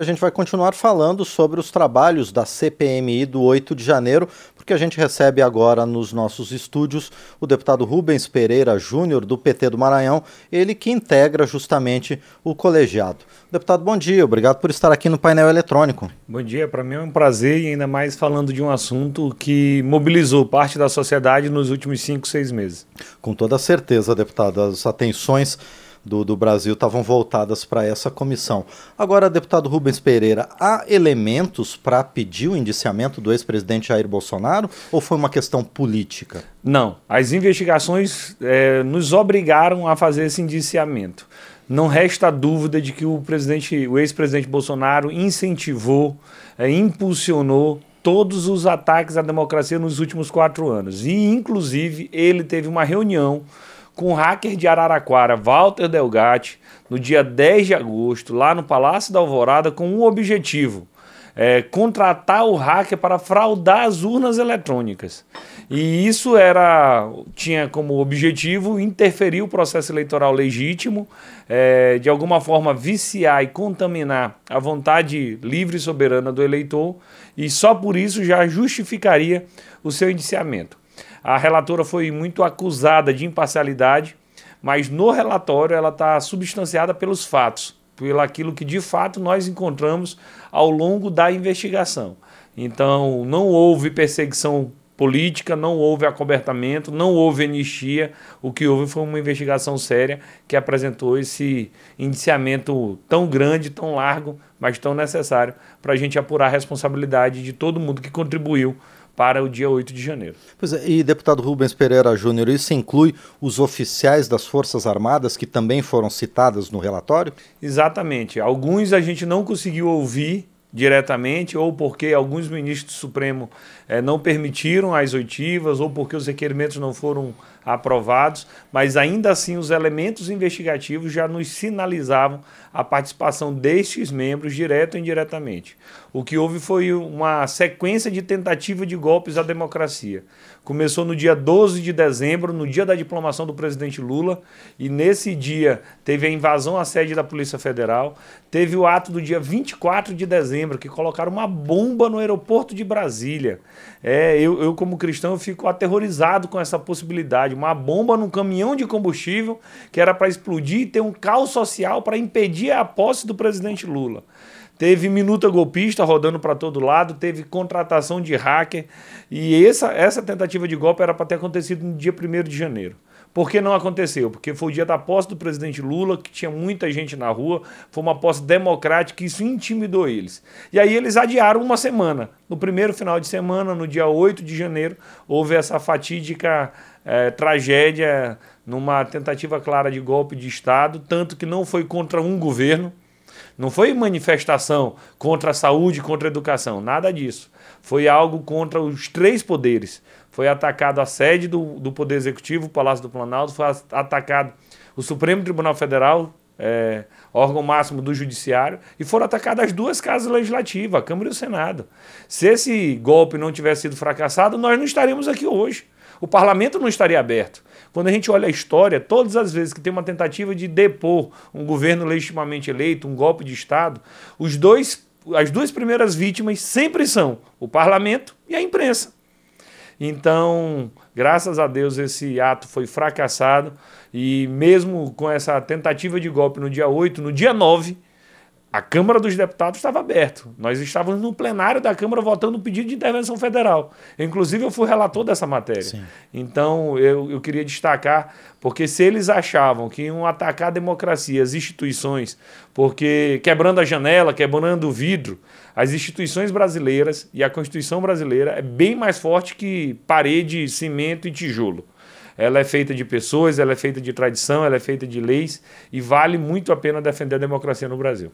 A gente vai continuar falando sobre os trabalhos da CPMI do 8 de janeiro, porque a gente recebe agora nos nossos estúdios o deputado Rubens Pereira Júnior, do PT do Maranhão, ele que integra justamente o colegiado. Deputado, bom dia, obrigado por estar aqui no painel eletrônico. Bom dia, para mim é um prazer e ainda mais falando de um assunto que mobilizou parte da sociedade nos últimos cinco, seis meses. Com toda certeza, deputado, as atenções do, do Brasil estavam voltadas para essa comissão. Agora, deputado Rubens Pereira, há elementos para pedir o indiciamento do ex-presidente Jair Bolsonaro ou foi uma questão política? Não, as investigações é, nos obrigaram a fazer esse indiciamento. Não resta dúvida de que o presidente, o ex-presidente Bolsonaro incentivou, é, impulsionou todos os ataques à democracia nos últimos quatro anos. E, inclusive, ele teve uma reunião com o hacker de Araraquara, Walter Delgatti, no dia 10 de agosto, lá no Palácio da Alvorada, com um objetivo: é, contratar o hacker para fraudar as urnas eletrônicas. E isso era tinha como objetivo interferir o processo eleitoral legítimo, é, de alguma forma viciar e contaminar a vontade livre e soberana do eleitor, e só por isso já justificaria o seu indiciamento. A relatora foi muito acusada de imparcialidade, mas no relatório ela está substanciada pelos fatos, pelo aquilo que de fato nós encontramos ao longo da investigação. Então, não houve perseguição política, não houve acobertamento, não houve anistia. O que houve foi uma investigação séria que apresentou esse indiciamento tão grande, tão largo, mas tão necessário para a gente apurar a responsabilidade de todo mundo que contribuiu para o dia 8 de janeiro. Pois é, e deputado Rubens Pereira Júnior, isso inclui os oficiais das Forças Armadas que também foram citados no relatório? Exatamente. Alguns a gente não conseguiu ouvir diretamente, ou porque alguns ministros do Supremo eh, não permitiram as oitivas, ou porque os requerimentos não foram aprovados, mas ainda assim os elementos investigativos já nos sinalizavam a participação destes membros, direto ou indiretamente. O que houve foi uma sequência de tentativa de golpes à democracia. Começou no dia 12 de dezembro, no dia da diplomação do presidente Lula, e nesse dia teve a invasão à sede da Polícia Federal, teve o ato do dia 24 de dezembro, que colocaram uma bomba no aeroporto de Brasília. É, eu, eu como cristão, eu fico aterrorizado com essa possibilidade uma bomba num caminhão de combustível que era para explodir e ter um caos social para impedir a posse do presidente Lula. Teve minuta golpista rodando para todo lado, teve contratação de hacker e essa, essa tentativa de golpe era para ter acontecido no dia 1 de janeiro. Por que não aconteceu? Porque foi o dia da posse do presidente Lula, que tinha muita gente na rua, foi uma posse democrática e isso intimidou eles. E aí eles adiaram uma semana. No primeiro final de semana, no dia 8 de janeiro, houve essa fatídica é, tragédia numa tentativa clara de golpe de Estado, tanto que não foi contra um governo, não foi manifestação contra a saúde, contra a educação, nada disso. Foi algo contra os três poderes. Foi atacado a sede do, do Poder Executivo, o Palácio do Planalto, foi atacado o Supremo Tribunal Federal, é, órgão máximo do Judiciário, e foram atacadas as duas casas legislativas, a Câmara e o Senado. Se esse golpe não tivesse sido fracassado, nós não estaríamos aqui hoje o parlamento não estaria aberto. Quando a gente olha a história, todas as vezes que tem uma tentativa de depor um governo legitimamente eleito, um golpe de Estado, os dois, as duas primeiras vítimas sempre são o parlamento e a imprensa. Então, graças a Deus, esse ato foi fracassado e mesmo com essa tentativa de golpe no dia 8, no dia 9, a Câmara dos Deputados estava aberta. Nós estávamos no plenário da Câmara votando um pedido de intervenção federal. Inclusive, eu fui relator dessa matéria. Sim. Então, eu, eu queria destacar, porque se eles achavam que iam atacar a democracia, as instituições, porque quebrando a janela, quebrando o vidro, as instituições brasileiras e a Constituição brasileira é bem mais forte que parede, cimento e tijolo. Ela é feita de pessoas, ela é feita de tradição, ela é feita de leis e vale muito a pena defender a democracia no Brasil.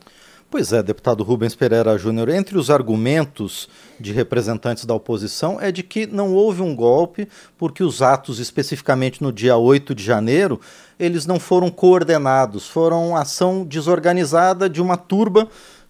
Pois é, deputado Rubens Pereira Júnior, entre os argumentos de representantes da oposição é de que não houve um golpe, porque os atos, especificamente no dia 8 de janeiro, eles não foram coordenados, foram ação desorganizada de uma turba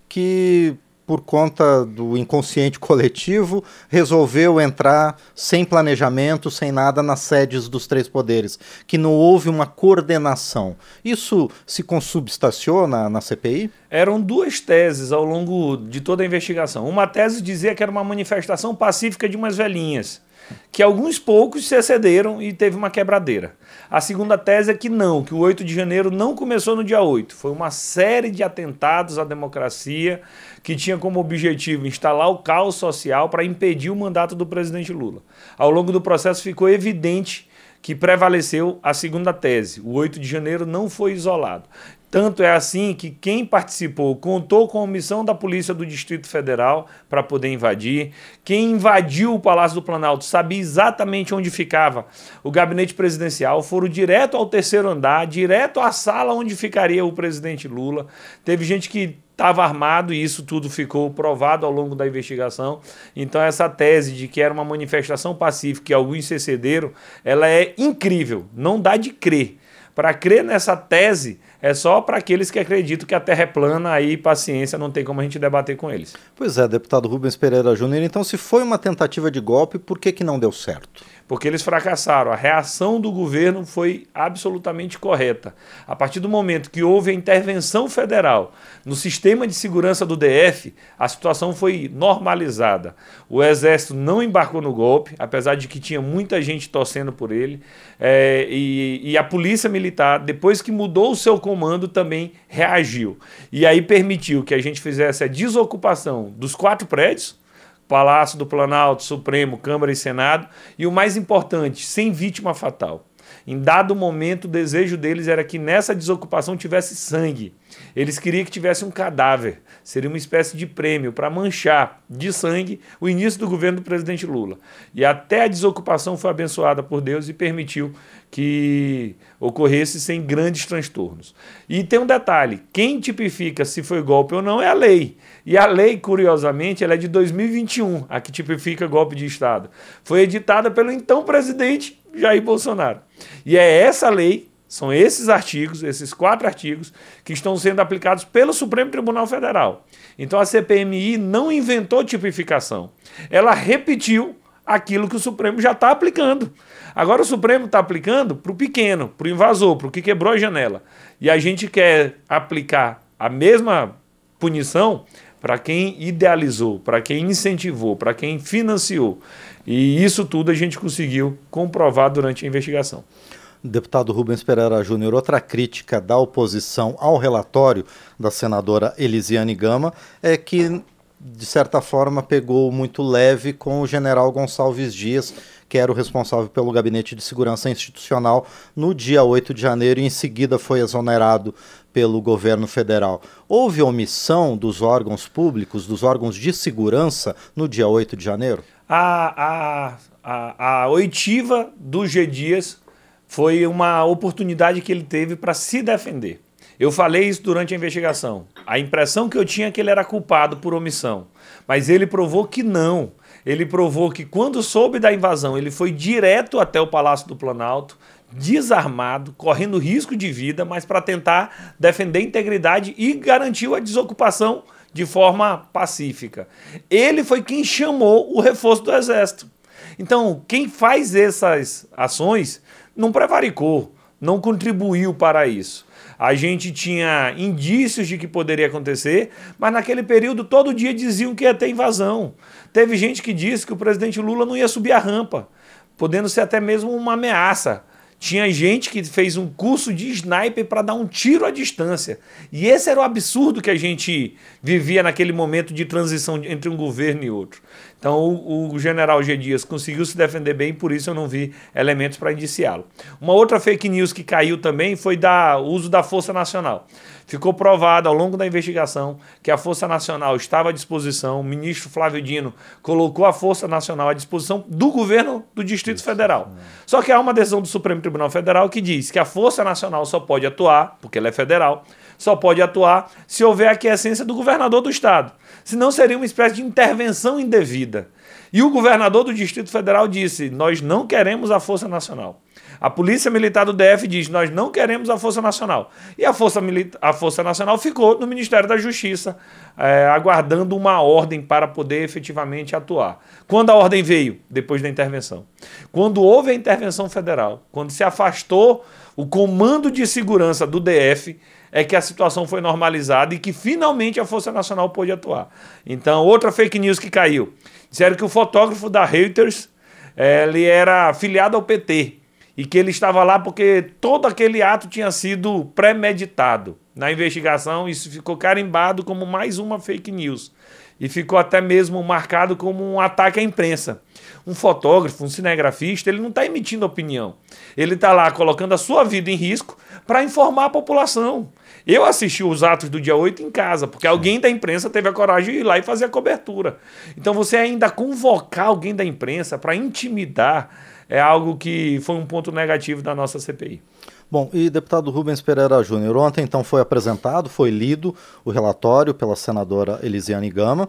que por conta do inconsciente coletivo, resolveu entrar sem planejamento, sem nada nas sedes dos três poderes, que não houve uma coordenação. Isso se consubstanciou na, na CPI? Eram duas teses ao longo de toda a investigação. Uma tese dizia que era uma manifestação pacífica de umas velhinhas que alguns poucos se excederam e teve uma quebradeira. A segunda tese é que não, que o 8 de janeiro não começou no dia 8. Foi uma série de atentados à democracia que tinha como objetivo instalar o caos social para impedir o mandato do presidente Lula. Ao longo do processo ficou evidente que prevaleceu a segunda tese. O 8 de janeiro não foi isolado. Tanto é assim que quem participou contou com a omissão da Polícia do Distrito Federal para poder invadir. Quem invadiu o Palácio do Planalto sabia exatamente onde ficava o gabinete presidencial, foram direto ao terceiro andar, direto à sala onde ficaria o presidente Lula. Teve gente que estava armado e isso tudo ficou provado ao longo da investigação. Então essa tese de que era uma manifestação pacífica e alguns se cederam, ela é incrível, não dá de crer. Para crer nessa tese, é só para aqueles que acreditam que a Terra é plana, aí paciência, não tem como a gente debater com eles. Pois é, deputado Rubens Pereira Júnior, então se foi uma tentativa de golpe, por que, que não deu certo? Porque eles fracassaram. A reação do governo foi absolutamente correta. A partir do momento que houve a intervenção federal no sistema de segurança do DF, a situação foi normalizada. O Exército não embarcou no golpe, apesar de que tinha muita gente torcendo por ele, é, e, e a Polícia Militar, depois que mudou o seu comando, também reagiu. E aí permitiu que a gente fizesse a desocupação dos quatro prédios Palácio do Planalto, Supremo, Câmara e Senado, e o mais importante, sem vítima fatal. Em dado momento, o desejo deles era que nessa desocupação tivesse sangue. Eles queriam que tivesse um cadáver. Seria uma espécie de prêmio para manchar de sangue o início do governo do presidente Lula. E até a desocupação foi abençoada por Deus e permitiu que ocorresse sem grandes transtornos. E tem um detalhe: quem tipifica se foi golpe ou não é a lei. E a lei, curiosamente, ela é de 2021, a que tipifica golpe de Estado. Foi editada pelo então presidente Jair Bolsonaro. E é essa lei, são esses artigos, esses quatro artigos, que estão sendo aplicados pelo Supremo Tribunal Federal. Então a CPMI não inventou tipificação. Ela repetiu aquilo que o Supremo já está aplicando. Agora o Supremo está aplicando para o pequeno, para o invasor, para o que quebrou a janela. E a gente quer aplicar a mesma punição para quem idealizou, para quem incentivou, para quem financiou. E isso tudo a gente conseguiu comprovar durante a investigação. Deputado Rubens Pereira Júnior, outra crítica da oposição ao relatório da senadora Elisiane Gama é que, de certa forma, pegou muito leve com o general Gonçalves Dias, que era o responsável pelo Gabinete de Segurança Institucional no dia 8 de janeiro e em seguida foi exonerado pelo governo federal. Houve omissão dos órgãos públicos, dos órgãos de segurança, no dia 8 de janeiro? A, a, a, a oitiva do G. Dias foi uma oportunidade que ele teve para se defender. Eu falei isso durante a investigação. A impressão que eu tinha é que ele era culpado por omissão. Mas ele provou que não. Ele provou que quando soube da invasão, ele foi direto até o Palácio do Planalto, desarmado, correndo risco de vida, mas para tentar defender a integridade e garantiu a desocupação de forma pacífica. Ele foi quem chamou o reforço do exército. Então, quem faz essas ações não prevaricou, não contribuiu para isso. A gente tinha indícios de que poderia acontecer, mas naquele período todo dia diziam que ia ter invasão. Teve gente que disse que o presidente Lula não ia subir a rampa, podendo ser até mesmo uma ameaça. Tinha gente que fez um curso de sniper para dar um tiro à distância. E esse era o absurdo que a gente vivia naquele momento de transição entre um governo e outro. Então o, o general G. Dias conseguiu se defender bem, por isso eu não vi elementos para indiciá-lo. Uma outra fake news que caiu também foi da uso da Força Nacional. Ficou provado ao longo da investigação que a Força Nacional estava à disposição, o ministro Flávio Dino colocou a Força Nacional à disposição do governo do Distrito Federal. Só que há uma decisão do Supremo Tribunal Federal que diz que a Força Nacional só pode atuar, porque ela é federal, só pode atuar se houver a aquiescência do governador do estado. Senão seria uma espécie de intervenção indevida. E o governador do Distrito Federal disse: Nós não queremos a Força Nacional. A Polícia Militar do DF diz: nós não queremos a Força Nacional. E a Força, a Força Nacional ficou no Ministério da Justiça, é, aguardando uma ordem para poder efetivamente atuar. Quando a ordem veio? Depois da intervenção. Quando houve a intervenção federal, quando se afastou o comando de segurança do DF, é que a situação foi normalizada e que finalmente a Força Nacional pôde atuar. Então, outra fake news que caiu. Disseram que o fotógrafo da Reuters é, ele era afiliado ao PT e que ele estava lá porque todo aquele ato tinha sido premeditado. Na investigação, isso ficou carimbado como mais uma fake news e ficou até mesmo marcado como um ataque à imprensa. Um fotógrafo, um cinegrafista, ele não está emitindo opinião. Ele está lá colocando a sua vida em risco para informar a população. Eu assisti os atos do dia 8 em casa, porque alguém da imprensa teve a coragem de ir lá e fazer a cobertura. Então você ainda convocar alguém da imprensa para intimidar é algo que foi um ponto negativo da nossa CPI. Bom, e deputado Rubens Pereira Júnior, ontem então foi apresentado, foi lido o relatório pela senadora Elisiane Gama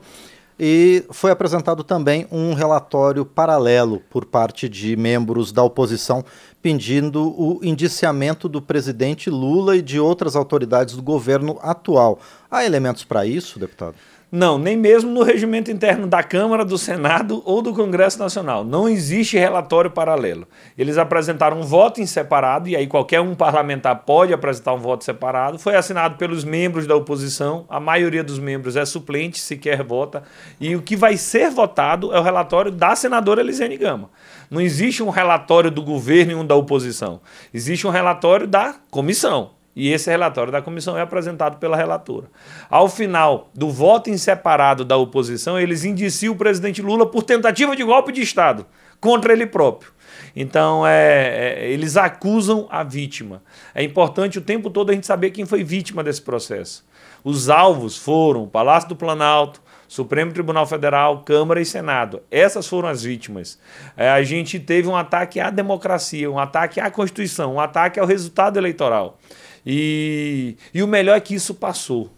e foi apresentado também um relatório paralelo por parte de membros da oposição pedindo o indiciamento do presidente Lula e de outras autoridades do governo atual. Há elementos para isso, deputado? Não, nem mesmo no regimento interno da Câmara, do Senado ou do Congresso Nacional. Não existe relatório paralelo. Eles apresentaram um voto em separado, e aí qualquer um parlamentar pode apresentar um voto separado. Foi assinado pelos membros da oposição, a maioria dos membros é suplente, sequer vota. E o que vai ser votado é o relatório da senadora Elisene Gama. Não existe um relatório do governo e um da oposição. Existe um relatório da comissão. E esse relatório da comissão é apresentado pela relatora. Ao final do voto em separado da oposição, eles indiciam o presidente Lula por tentativa de golpe de Estado contra ele próprio. Então, é, é, eles acusam a vítima. É importante o tempo todo a gente saber quem foi vítima desse processo. Os alvos foram o Palácio do Planalto, Supremo Tribunal Federal, Câmara e Senado. Essas foram as vítimas. É, a gente teve um ataque à democracia, um ataque à Constituição, um ataque ao resultado eleitoral. E, e o melhor é que isso passou.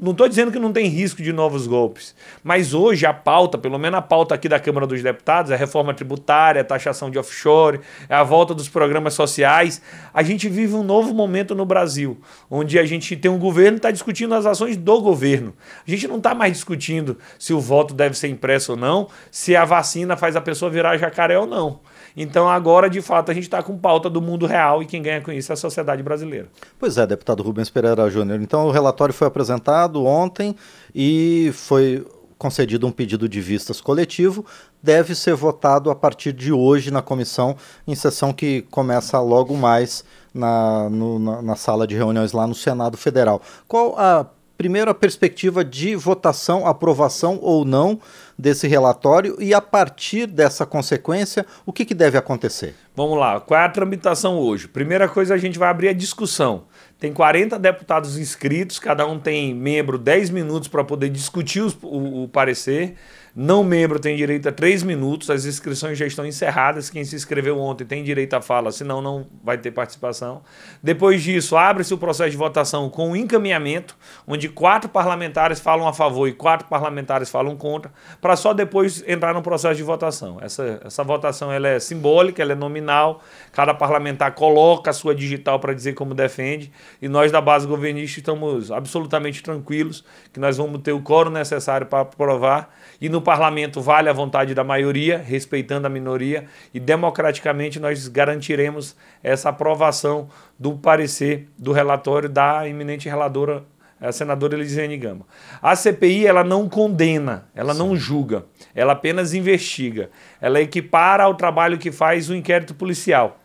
Não estou dizendo que não tem risco de novos golpes, mas hoje a pauta, pelo menos a pauta aqui da Câmara dos Deputados, é a reforma tributária, a taxação de offshore, é a volta dos programas sociais. A gente vive um novo momento no Brasil, onde a gente tem um governo que está discutindo as ações do governo. A gente não está mais discutindo se o voto deve ser impresso ou não, se a vacina faz a pessoa virar jacaré ou não. Então agora, de fato, a gente está com pauta do mundo real e quem ganha com isso é a sociedade brasileira. Pois é, deputado Rubens Pereira Júnior. Então o relatório foi apresentado ontem e foi concedido um pedido de vistas coletivo, deve ser votado a partir de hoje na comissão, em sessão que começa logo mais na, no, na, na, sala de reuniões lá no Senado Federal. Qual a primeira perspectiva de votação, aprovação ou não desse relatório e, a partir dessa consequência, o que, que deve acontecer? Vamos lá, qual é a tramitação hoje? Primeira coisa, a gente vai abrir a discussão. Tem 40 deputados inscritos, cada um tem membro 10 minutos para poder discutir os, o, o parecer. Não membro tem direito a três minutos, as inscrições já estão encerradas. Quem se inscreveu ontem tem direito à fala, senão não vai ter participação. Depois disso, abre-se o processo de votação com encaminhamento, onde quatro parlamentares falam a favor e quatro parlamentares falam contra, para só depois entrar no processo de votação. Essa, essa votação ela é simbólica, ela é nominal, cada parlamentar coloca a sua digital para dizer como defende, e nós da base governista estamos absolutamente tranquilos que nós vamos ter o coro necessário para aprovar, e no parlamento vale a vontade da maioria, respeitando a minoria, e democraticamente nós garantiremos essa aprovação do parecer do relatório da eminente relatora a senadora Elisiane Gama. A CPI ela não condena, ela Sim. não julga, ela apenas investiga. Ela equipara ao trabalho que faz o inquérito policial.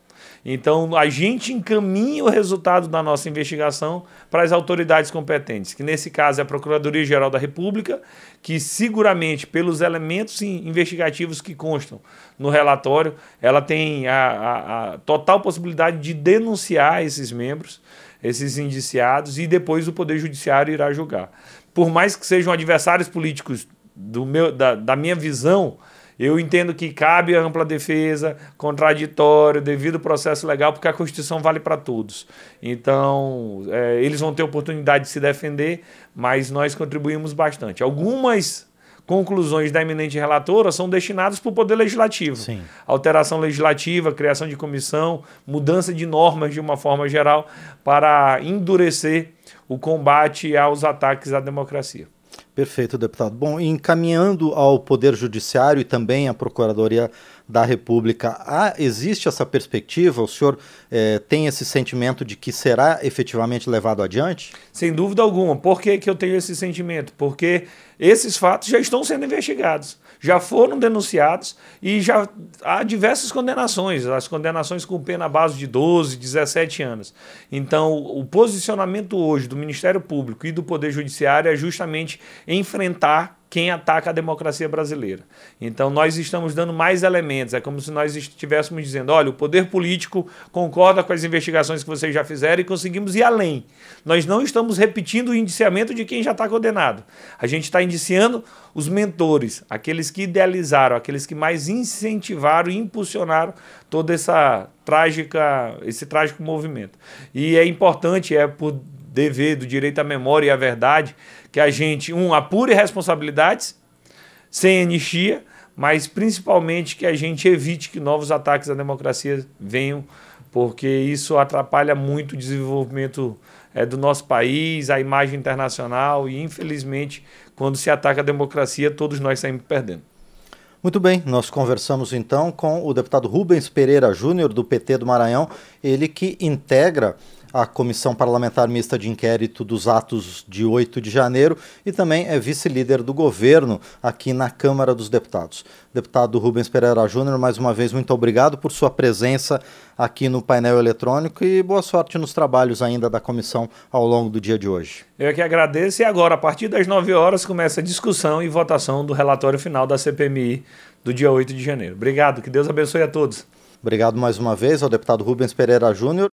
Então, a gente encaminha o resultado da nossa investigação para as autoridades competentes, que nesse caso é a Procuradoria-Geral da República, que seguramente, pelos elementos investigativos que constam no relatório, ela tem a, a, a total possibilidade de denunciar esses membros, esses indiciados, e depois o Poder Judiciário irá julgar. Por mais que sejam adversários políticos do meu, da, da minha visão, eu entendo que cabe a ampla defesa, contraditório, devido ao processo legal, porque a Constituição vale para todos. Então, é, eles vão ter oportunidade de se defender, mas nós contribuímos bastante. Algumas conclusões da eminente relatora são destinadas para o Poder Legislativo. Sim. Alteração legislativa, criação de comissão, mudança de normas de uma forma geral para endurecer o combate aos ataques à democracia. Perfeito, deputado. Bom, encaminhando ao Poder Judiciário e também à Procuradoria da República, há, existe essa perspectiva? O senhor eh, tem esse sentimento de que será efetivamente levado adiante? Sem dúvida alguma. Por que, que eu tenho esse sentimento? Porque esses fatos já estão sendo investigados, já foram denunciados e já há diversas condenações, as condenações com pena base de 12, 17 anos. Então, o posicionamento hoje do Ministério Público e do Poder Judiciário é justamente enfrentar quem ataca a democracia brasileira. Então, nós estamos dando mais elementos. É como se nós estivéssemos dizendo: olha, o poder político concorda com as investigações que vocês já fizeram e conseguimos ir além. Nós não estamos repetindo o indiciamento de quem já está condenado. A gente está indiciando os mentores, aqueles que idealizaram, aqueles que mais incentivaram e impulsionaram toda essa trágica, esse trágico movimento. E é importante, é por dever do direito à memória e à verdade, que a gente, um, apure responsabilidades sem anistia, mas principalmente que a gente evite que novos ataques à democracia venham, porque isso atrapalha muito o desenvolvimento é, do nosso país, a imagem internacional e, infelizmente, quando se ataca a democracia, todos nós saímos perdendo. Muito bem, nós conversamos então com o deputado Rubens Pereira Júnior, do PT do Maranhão, ele que integra a Comissão Parlamentar Mista de Inquérito dos Atos de 8 de janeiro e também é vice-líder do governo aqui na Câmara dos Deputados. Deputado Rubens Pereira Júnior, mais uma vez, muito obrigado por sua presença aqui no painel eletrônico e boa sorte nos trabalhos ainda da comissão ao longo do dia de hoje. Eu que agradeço e agora, a partir das 9 horas, começa a discussão e votação do relatório final da CPMI do dia 8 de janeiro. Obrigado, que Deus abençoe a todos. Obrigado mais uma vez ao deputado Rubens Pereira Júnior.